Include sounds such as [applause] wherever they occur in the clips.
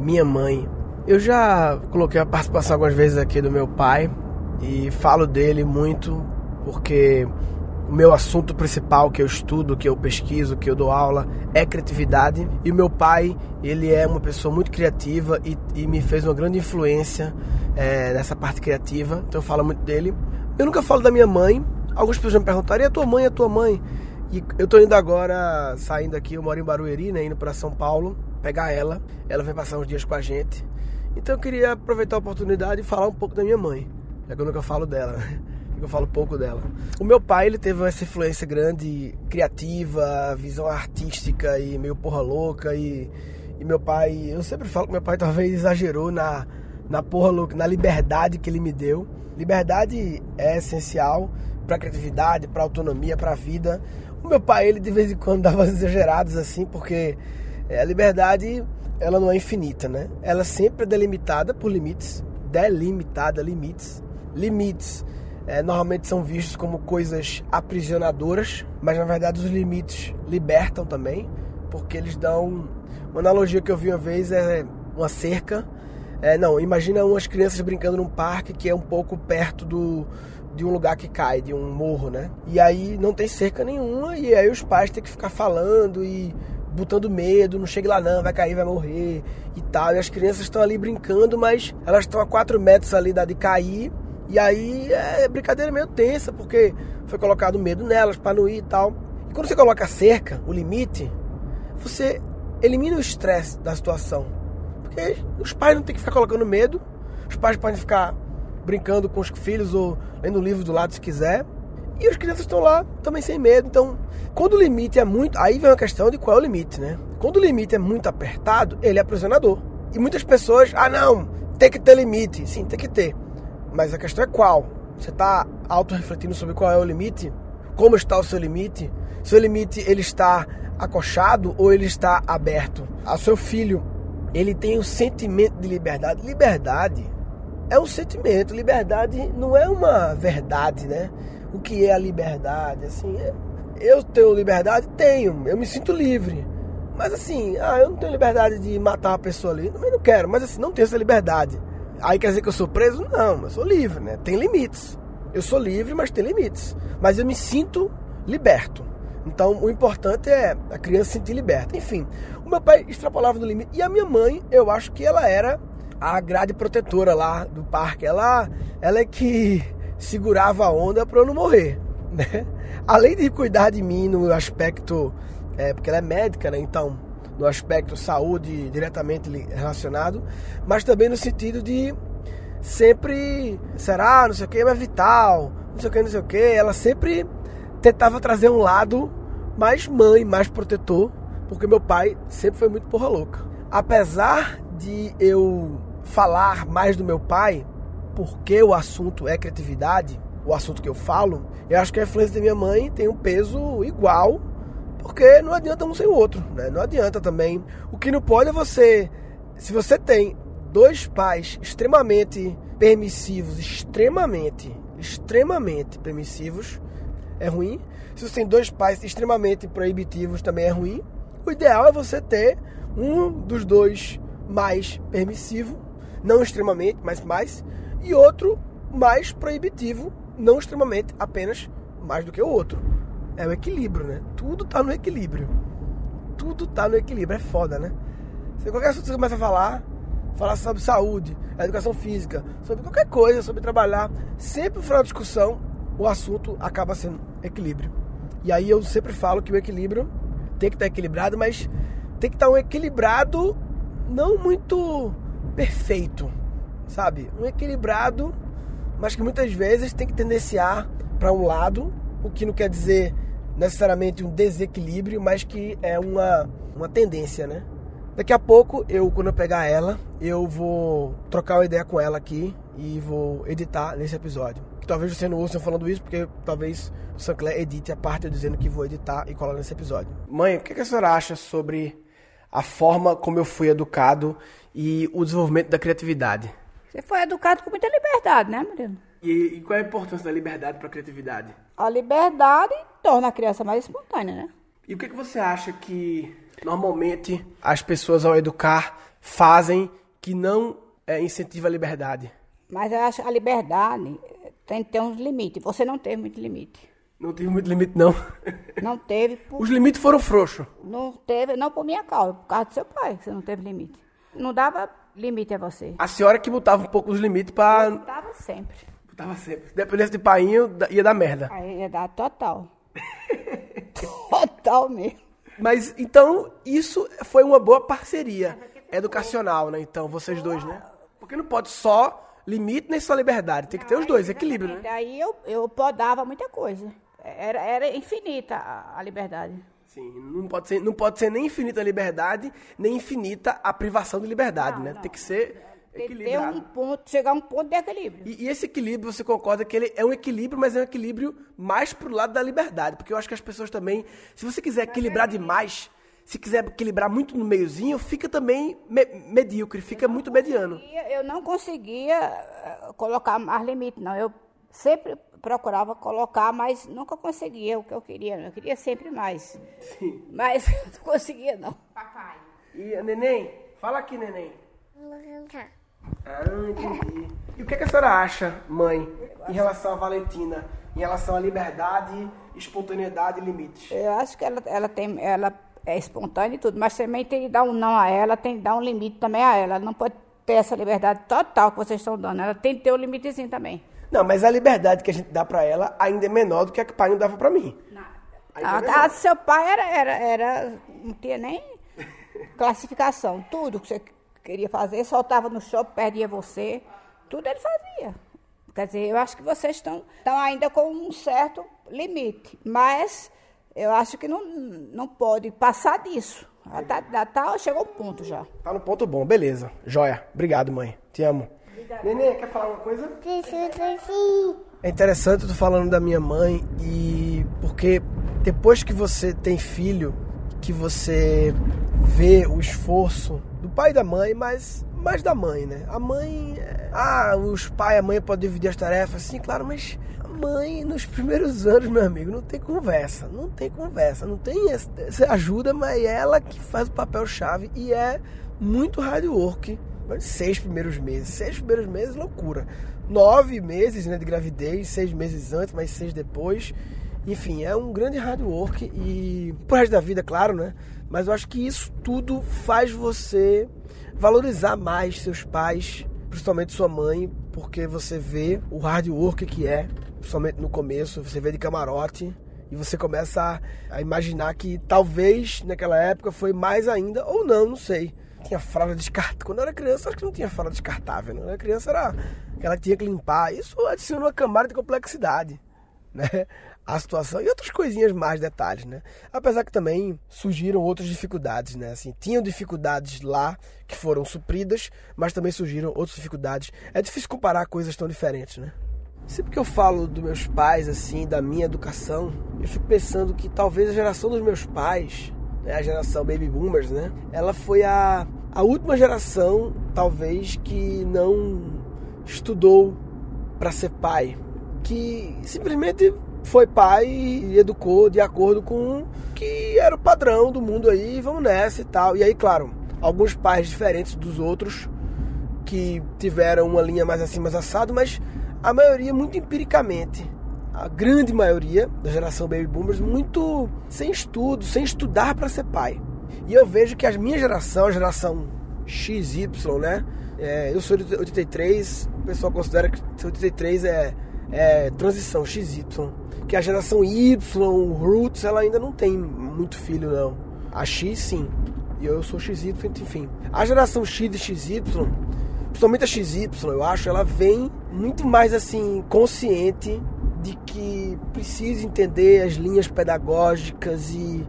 minha mãe. Eu já coloquei a participação algumas vezes aqui do meu pai e falo dele muito porque o meu assunto principal que eu estudo, que eu pesquiso, que eu dou aula é criatividade. E o meu pai, ele é uma pessoa muito criativa e, e me fez uma grande influência é, nessa parte criativa. Então eu falo muito dele. Eu nunca falo da minha mãe. Algumas pessoas me perguntaram, e a tua mãe, a tua mãe? E eu tô indo agora, saindo aqui, eu moro em Barueri, né, indo para São Paulo, pegar ela. Ela vai passar uns dias com a gente. Então eu queria aproveitar a oportunidade e falar um pouco da minha mãe, já que eu nunca falo dela, [laughs] eu falo pouco dela. O meu pai, ele teve essa influência grande, criativa, visão artística e meio porra louca e, e meu pai, eu sempre falo que meu pai talvez exagerou na, na porra louca, na liberdade que ele me deu. Liberdade é essencial para criatividade, para autonomia, para vida. O meu pai, ele de vez em quando dava exagerados assim, porque a liberdade ela não é infinita, né? Ela sempre é delimitada por limites, delimitada, limites, limites. É, normalmente são vistos como coisas aprisionadoras, mas na verdade os limites libertam também, porque eles dão uma analogia que eu vi uma vez é uma cerca. É, não, imagina umas crianças brincando num parque que é um pouco perto do, de um lugar que cai, de um morro, né? E aí não tem cerca nenhuma, e aí os pais têm que ficar falando e botando medo, não chegue lá não, vai cair, vai morrer e tal. E as crianças estão ali brincando, mas elas estão a 4 metros ali da de cair. E aí é brincadeira meio tensa, porque foi colocado medo nelas para não ir e tal. E quando você coloca a cerca, o limite, você elimina o estresse da situação. Porque os pais não têm que ficar colocando medo, os pais podem ficar brincando com os filhos ou lendo o livro do lado se quiser. E as crianças estão lá também sem medo. Então, quando o limite é muito. Aí vem uma questão de qual é o limite, né? Quando o limite é muito apertado, ele é aprisionador. E muitas pessoas, ah não, tem que ter limite. Sim, tem que ter. Mas a questão é qual? Você está auto-refletindo sobre qual é o limite? Como está o seu limite? Seu limite ele está acochado ou ele está aberto? O seu filho, ele tem um sentimento de liberdade. Liberdade é um sentimento. Liberdade não é uma verdade, né? O que é a liberdade, assim, é, eu tenho liberdade? Tenho, eu me sinto livre. Mas assim, ah, eu não tenho liberdade de matar uma pessoa ali, também não quero, mas assim, não tenho essa liberdade. Aí quer dizer que eu sou preso? Não, eu sou livre, né? Tem limites. Eu sou livre, mas tem limites. Mas eu me sinto liberto. Então o importante é a criança se sentir liberta. Enfim, o meu pai extrapolava do limite. E a minha mãe, eu acho que ela era a grade protetora lá do parque. Ela, ela é que segurava a onda para eu não morrer, [laughs] né? Além de cuidar de mim no aspecto, é, porque ela é médica, né? Então, no aspecto saúde diretamente relacionado, mas também no sentido de sempre, será, não sei o que, mas vital, não sei o que, não sei o que. Ela sempre tentava trazer um lado mais mãe, mais protetor, porque meu pai sempre foi muito porra louca. Apesar de eu falar mais do meu pai, porque o assunto é criatividade, o assunto que eu falo, eu acho que a influência da minha mãe tem um peso igual, porque não adianta um sem o outro, né? Não adianta também. O que não pode é você, se você tem dois pais extremamente permissivos, extremamente, extremamente permissivos, é ruim. Se você tem dois pais extremamente proibitivos, também é ruim. O ideal é você ter um dos dois mais permissivo, não extremamente, mas mais, e outro mais proibitivo, não extremamente apenas mais do que o outro. É o equilíbrio, né? Tudo tá no equilíbrio. Tudo tá no equilíbrio, é foda, né? Se qualquer assunto você começa a falar, falar sobre saúde, educação física, sobre qualquer coisa, sobre trabalhar, sempre final da discussão, o assunto acaba sendo equilíbrio. E aí eu sempre falo que o equilíbrio tem que estar equilibrado, mas tem que estar um equilibrado não muito perfeito sabe? Um equilibrado, mas que muitas vezes tem que tendenciar para um lado, o que não quer dizer necessariamente um desequilíbrio, mas que é uma, uma tendência, né? Daqui a pouco, eu quando eu pegar ela, eu vou trocar uma ideia com ela aqui e vou editar nesse episódio. Talvez você não ouça eu falando isso, porque talvez o Sancler edite a parte eu dizendo que vou editar e colar nesse episódio. Mãe, o que a senhora acha sobre a forma como eu fui educado e o desenvolvimento da criatividade? Você foi educado com muita liberdade, né, Murilo? E, e qual é a importância da liberdade para a criatividade? A liberdade torna a criança mais espontânea, né? E o que, que você acha que normalmente as pessoas ao educar fazem que não é, incentiva a liberdade? Mas eu acho que a liberdade tem que ter uns limites. Você não teve muito limite. Não tive muito limite, não. [laughs] Não teve. Por, Os limites foram frouxos. não teve, não por minha causa, por causa do seu pai, que você não teve limite. Não dava limite a você. A senhora que botava um pouco os limites pra. Dava sempre. Botava sempre. Dependesse de painho, ia dar merda. Aí ia dar total. [laughs] total mesmo. Mas então, isso foi uma boa parceria educacional, né? Então, vocês dois, né? Porque não pode só limite nem só liberdade. Tem que ter os dois, equilíbrio, né? Daí eu, eu podava muita coisa. Era, era infinita a liberdade. Sim, não pode, ser, não pode ser nem infinita a liberdade, nem infinita a privação de liberdade, né? Tem que ser Tem que ter equilibrado. um ponto, chegar a um ponto de equilíbrio. E, e esse equilíbrio, você concorda que ele é um equilíbrio, mas é um equilíbrio mais pro lado da liberdade. Porque eu acho que as pessoas também, se você quiser equilibrar demais, se quiser equilibrar muito no meiozinho, fica também me- medíocre, fica muito mediano. Eu não conseguia eh, colocar mais limite, não. Eu sempre procurava colocar, mas nunca conseguia o que eu queria. Eu queria sempre mais. Sim. Mas [laughs] não conseguia, não. E a neném? Fala aqui, neném. Ah, entendi. E o que, que a senhora acha, mãe, em relação a Valentina? Em relação à liberdade, espontaneidade e limites? Eu acho que ela, ela, tem, ela é espontânea e tudo, mas também tem que dar um não a ela, tem que dar um limite também a ela. Ela não pode ter essa liberdade total que vocês estão dando. Ela tem que ter um limitezinho também. Não, mas a liberdade que a gente dá pra ela ainda é menor do que a que o pai não dava pra mim. É A do seu pai era, era, era. Não tinha nem classificação. Tudo que você queria fazer, soltava no shopping, perdia você. Tudo ele fazia. Quer dizer, eu acho que vocês estão, estão ainda com um certo limite. Mas eu acho que não, não pode passar disso. Tá, tá, chegou o ponto já. Tá no ponto bom, beleza. Joia. Obrigado, mãe. Te amo. Nenê, quer falar uma coisa? É interessante tu falando da minha mãe e porque depois que você tem filho, que você vê o esforço do pai e da mãe, mas mais da mãe, né? A mãe, é- ah, os pais e a mãe podem dividir as tarefas, sim, claro, mas a mãe nos primeiros [laughs] anos, meu amigo, não tem conversa, não tem conversa, não tem essa essa ajuda, mas é ela que faz o papel chave e é muito hard work seis primeiros meses. Seis primeiros meses, loucura. Nove meses né, de gravidez, seis meses antes, mais seis depois. Enfim, é um grande hard work e pro resto da vida, claro, né? Mas eu acho que isso tudo faz você valorizar mais seus pais, principalmente sua mãe, porque você vê o hard work que é, principalmente no começo, você vê de camarote e você começa a, a imaginar que talvez naquela época foi mais ainda, ou não, não sei. Tinha fralda descartável. Quando eu era criança, acho que não tinha fralda descartável. Né? Quando eu era criança, era que tinha que limpar. Isso adiciona uma camada de complexidade, né? A situação e outras coisinhas mais, detalhes, né? Apesar que também surgiram outras dificuldades, né? Assim, tinham dificuldades lá que foram supridas, mas também surgiram outras dificuldades. É difícil comparar coisas tão diferentes, né? Sempre que eu falo dos meus pais, assim, da minha educação, eu fico pensando que talvez a geração dos meus pais, né, a geração Baby Boomers, né? Ela foi a, a última geração, talvez, que não estudou para ser pai. Que simplesmente foi pai e educou de acordo com o que era o padrão do mundo aí, vamos nessa e tal. E aí, claro, alguns pais diferentes dos outros que tiveram uma linha mais assim, mais assado, mas a maioria muito empiricamente. A grande maioria da geração Baby Boomers muito sem estudo, sem estudar para ser pai. E eu vejo que a minha geração, a geração XY, né? É, eu sou de 83, o pessoal considera que 83 é, é transição XY. Que a geração Y, Roots, ela ainda não tem muito filho, não. A X sim. E eu sou XY, enfim. A geração X e XY principalmente a XY, eu acho, ela vem muito mais assim consciente de que precisa entender as linhas pedagógicas e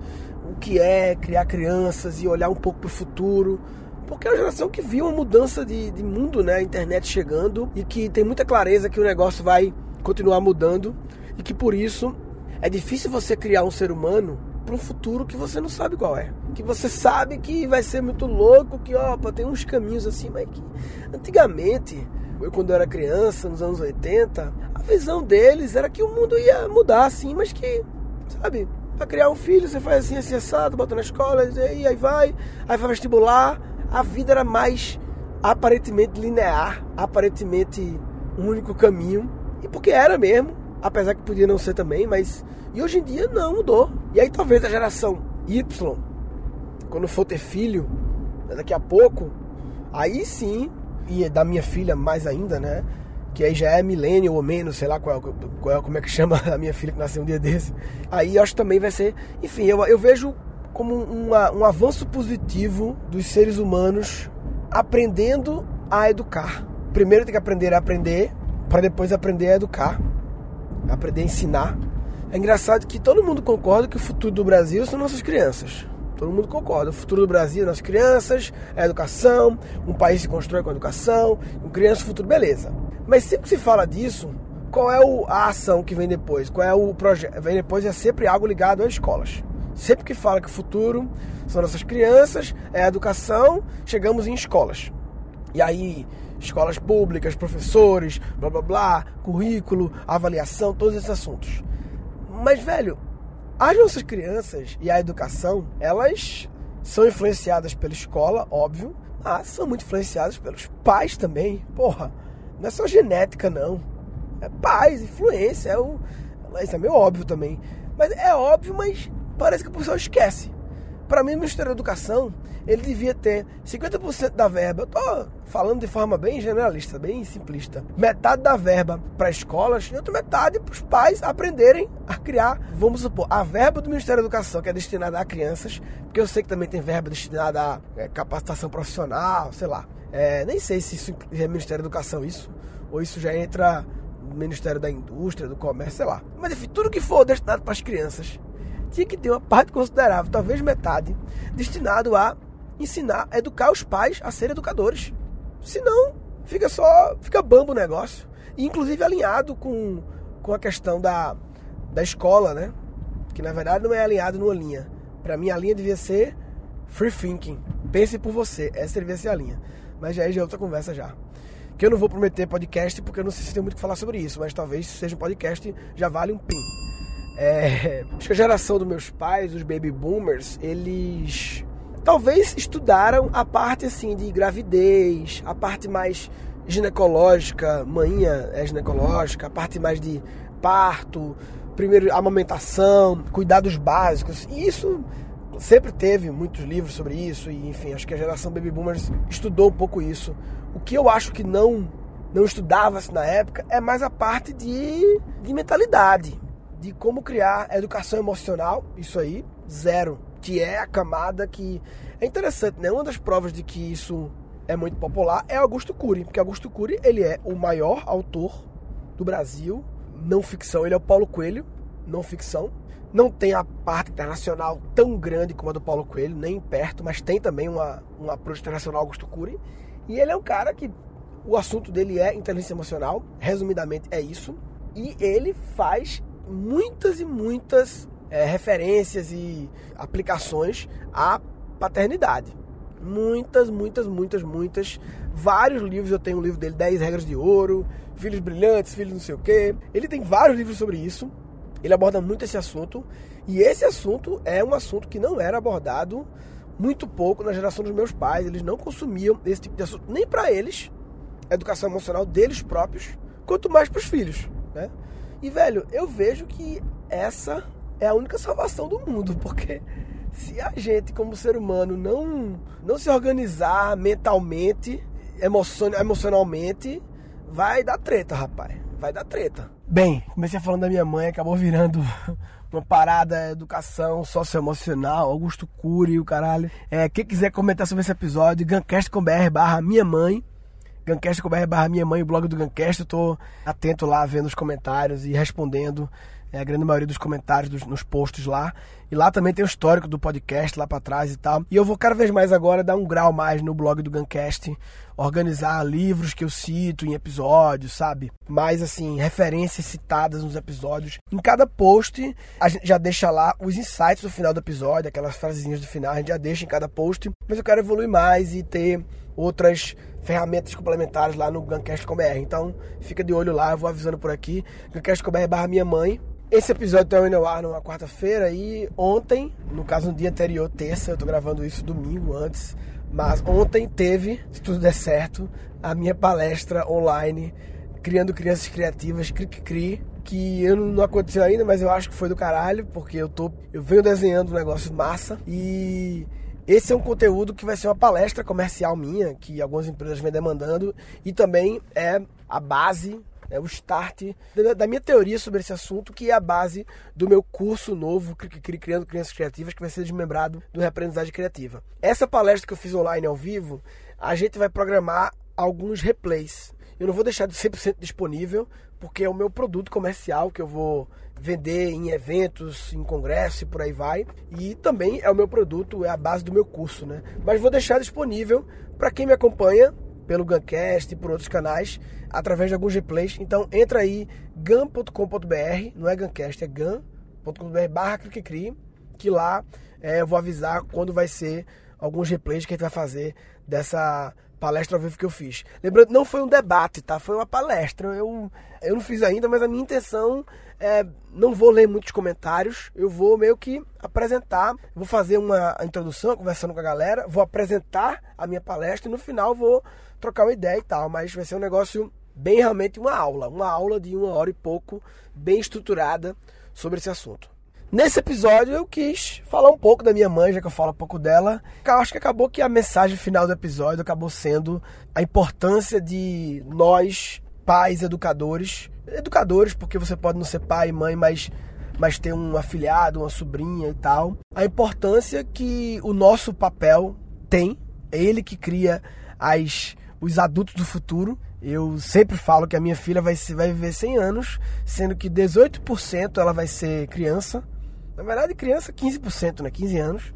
o que é criar crianças e olhar um pouco para o futuro. Porque é uma geração que viu uma mudança de, de mundo, né? A internet chegando e que tem muita clareza que o negócio vai continuar mudando e que por isso é difícil você criar um ser humano para um futuro que você não sabe qual é. Que você sabe que vai ser muito louco, que opa, tem uns caminhos assim, mas que antigamente, eu quando eu era criança, nos anos 80, a visão deles era que o mundo ia mudar assim, mas que, sabe, para criar um filho você faz assim, assim, assado, bota na escola, e aí vai, aí vai vestibular, a vida era mais aparentemente linear, aparentemente um único caminho. E porque era mesmo, apesar que podia não ser também, mas. E hoje em dia não, mudou. E aí talvez a geração Y, quando for ter filho, daqui a pouco, aí sim, e da minha filha mais ainda, né? Que aí já é milênio ou menos, sei lá qual, qual, como é que chama [laughs] a minha filha que nasceu um dia desse. Aí acho que também vai ser. Enfim, eu, eu vejo como uma, um avanço positivo dos seres humanos aprendendo a educar. Primeiro tem que aprender a aprender, para depois aprender a educar, aprender a ensinar. É engraçado que todo mundo concorda que o futuro do Brasil são nossas crianças. Todo mundo concorda. O futuro do Brasil, nossas crianças, é a educação, um país se constrói com a educação, com criança, futuro, beleza. Mas sempre que se fala disso, qual é a ação que vem depois? Qual é o projeto? Vem depois é sempre algo ligado às escolas. Sempre que fala que o futuro são nossas crianças, é a educação, chegamos em escolas. E aí, escolas públicas, professores, blá blá blá, currículo, avaliação, todos esses assuntos. Mas, velho, as nossas crianças e a educação, elas são influenciadas pela escola, óbvio, mas são muito influenciadas pelos pais também. Porra, não é só genética, não. É pais, influência, é o... isso é meio óbvio também. Mas é óbvio, mas parece que o pessoal esquece. Para mim, o Ministério da Educação, ele devia ter 50% da verba. Eu tô falando de forma bem generalista, bem simplista. Metade da verba para escolas e outra metade para os pais aprenderem a criar, vamos supor, a verba do Ministério da Educação, que é destinada a crianças, porque eu sei que também tem verba destinada a é, capacitação profissional, sei lá. É, nem sei se isso é Ministério da Educação isso, ou isso já entra no Ministério da Indústria, do Comércio, sei lá. Mas enfim, tudo que for destinado para as crianças tinha que ter uma parte considerável, talvez metade, destinado a ensinar, a educar os pais a serem educadores. Senão, fica só, fica bambo o negócio. E, inclusive alinhado com, com a questão da, da escola, né? Que na verdade não é alinhado numa linha. Para mim a linha devia ser free thinking. Pense por você. Essa devia ser a linha. Mas já é outra conversa já. Que eu não vou prometer podcast porque eu não sei se tem muito o que falar sobre isso, mas talvez seja um podcast já vale um pin. É, [laughs] acho que a geração dos meus pais, os baby boomers, eles talvez estudaram a parte assim de gravidez, a parte mais ginecológica, manhã é ginecológica, a parte mais de parto, primeiro amamentação, cuidados básicos. E isso sempre teve muitos livros sobre isso e enfim, acho que a geração baby boomers estudou um pouco isso. O que eu acho que não não estudava-se na época é mais a parte de, de mentalidade de como criar educação emocional, isso aí, zero. Que é a camada que. É interessante, né? Uma das provas de que isso é muito popular é Augusto Cury, porque Augusto Cury ele é o maior autor do Brasil, não ficção, ele é o Paulo Coelho, não ficção. Não tem a parte internacional tão grande como a do Paulo Coelho, nem perto, mas tem também uma, uma approach internacional Augusto Cury. E ele é um cara que o assunto dele é inteligência emocional, resumidamente é isso. E ele faz muitas e muitas é, referências e aplicações à paternidade. Muitas, muitas, muitas, muitas. Vários livros, eu tenho um livro dele, 10 Regras de Ouro, Filhos Brilhantes, Filhos não sei o quê. Ele tem vários livros sobre isso. Ele aborda muito esse assunto. E esse assunto é um assunto que não era abordado muito pouco na geração dos meus pais. Eles não consumiam esse tipo de assunto, nem para eles, educação emocional deles próprios, quanto mais para os filhos. Né? E, velho, eu vejo que essa é a única salvação do mundo, porque se a gente, como ser humano, não, não se organizar mentalmente, emocionalmente, vai dar treta, rapaz. Vai dar treta. Bem, comecei falando da minha mãe, acabou virando [laughs] uma parada educação socioemocional, Augusto Cury, o caralho. É, quem quiser comentar sobre esse episódio, gancast.com.br barra minha mãe. Guncast.com.br barra minha mãe, o blog do Guncast. Eu tô atento lá, vendo os comentários e respondendo é, a grande maioria dos comentários dos, nos posts lá. E lá também tem o histórico do podcast lá para trás e tal. E eu vou cada vez mais agora dar um grau mais no blog do Guncast, organizar livros que eu cito em episódios, sabe? Mais assim, referências citadas nos episódios. Em cada post, a gente já deixa lá os insights do final do episódio, aquelas frasezinhas do final, a gente já deixa em cada post. Mas eu quero evoluir mais e ter outras ferramentas complementares lá no Guncast.com.br. Então, fica de olho lá, eu vou avisando por aqui. Guncast.com.br barra minha mãe. Esse episódio está indo ao ar numa quarta-feira e ontem, no caso no dia anterior, terça, eu tô gravando isso domingo antes, Mas ontem teve, se tudo der certo, a minha palestra online Criando Crianças Criativas, Cri Cri, que eu não aconteceu ainda, mas eu acho que foi do caralho, porque eu tô eu venho desenhando um negócio massa e esse é um conteúdo que vai ser uma palestra comercial minha, que algumas empresas vêm demandando, e também é a base, é o start da minha teoria sobre esse assunto, que é a base do meu curso novo, Criando Crianças Criativas, que vai ser desmembrado do Reaprendizagem Criativa. Essa palestra que eu fiz online ao vivo, a gente vai programar alguns replays. Eu não vou deixar de 100% disponível, porque é o meu produto comercial que eu vou vender em eventos, em congressos e por aí vai. E também é o meu produto, é a base do meu curso, né? Mas vou deixar disponível para quem me acompanha pelo Guncast e por outros canais, através de alguns replays. Então entra aí, gun.com.br, não é Guncast, é gun.com.br barra que lá é, eu vou avisar quando vai ser alguns replays que a gente vai fazer dessa palestra ao vivo que eu fiz. Lembrando, não foi um debate, tá? Foi uma palestra. Eu, eu não fiz ainda, mas a minha intenção é. Não vou ler muitos comentários, eu vou meio que apresentar. Vou fazer uma introdução, conversando com a galera, vou apresentar a minha palestra e no final vou trocar uma ideia e tal. Mas vai ser um negócio bem realmente uma aula, uma aula de uma hora e pouco, bem estruturada sobre esse assunto. Nesse episódio eu quis falar um pouco da minha mãe, já que eu falo um pouco dela. Eu acho que acabou que a mensagem final do episódio acabou sendo a importância de nós, pais, educadores, educadores, porque você pode não ser pai e mãe, mas mas ter um afilhado, uma sobrinha e tal. A importância que o nosso papel tem, é ele que cria as os adultos do futuro. Eu sempre falo que a minha filha vai, vai viver 100 anos, sendo que 18% ela vai ser criança, na verdade, criança 15%, né? 15 anos.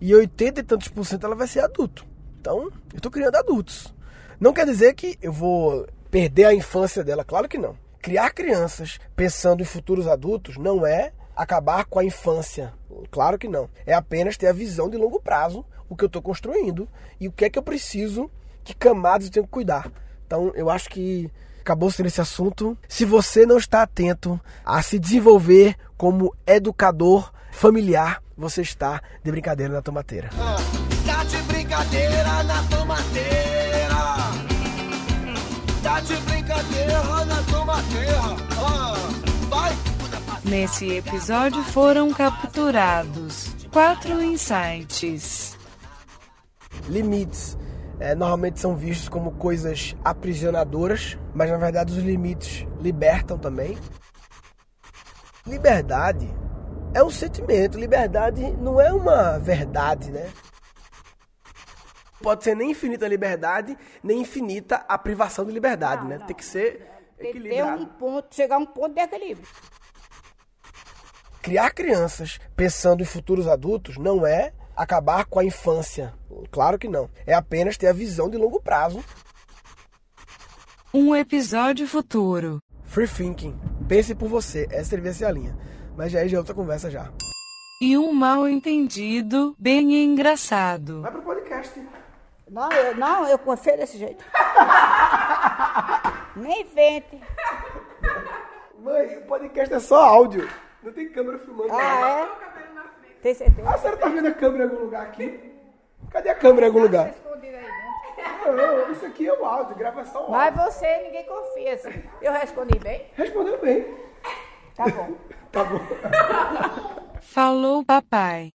E 80 e tantos por cento ela vai ser adulto. Então, eu estou criando adultos. Não quer dizer que eu vou perder a infância dela, claro que não. Criar crianças pensando em futuros adultos não é acabar com a infância. Claro que não. É apenas ter a visão de longo prazo, o que eu estou construindo e o que é que eu preciso, que camadas eu tenho que cuidar. Então, eu acho que acabou sendo esse assunto. Se você não está atento a se desenvolver como educador familiar, você está de brincadeira na tomateira. Ah, tá de brincadeira na tomateira. Tá de brincadeira na tomateira. Ah, vai. Nesse episódio foram capturados quatro insights. Limites é, normalmente são vistos como coisas aprisionadoras, mas na verdade os limites libertam também. Liberdade é um sentimento, liberdade não é uma verdade, né? Pode ser nem infinita liberdade, nem infinita a privação de liberdade, não, né? Não. Tem que ser equilibrado. Tem um ponto, chegar a um ponto de equilíbrio. Criar crianças pensando em futuros adultos não é acabar com a infância. Claro que não. É apenas ter a visão de longo prazo. Um episódio futuro. Free thinking. Pense por você. Essa devia ser a linha. Mas já é de outra conversa já. E um mal entendido bem engraçado. Vai pro podcast. Não, eu, não, eu confio desse jeito. [laughs] Nem invente. Mãe, o podcast é só áudio. Não tem câmera filmando. Ah, é? Tem certeza? Ah, a senhora tá vendo a câmera em algum lugar aqui? Cadê a câmera em algum lugar? Não, isso aqui é o áudio, gravação áudio. Mas você, ninguém confia. Assim. Eu respondi bem? Respondeu bem. Tá bom. [laughs] tá bom. Falou, papai.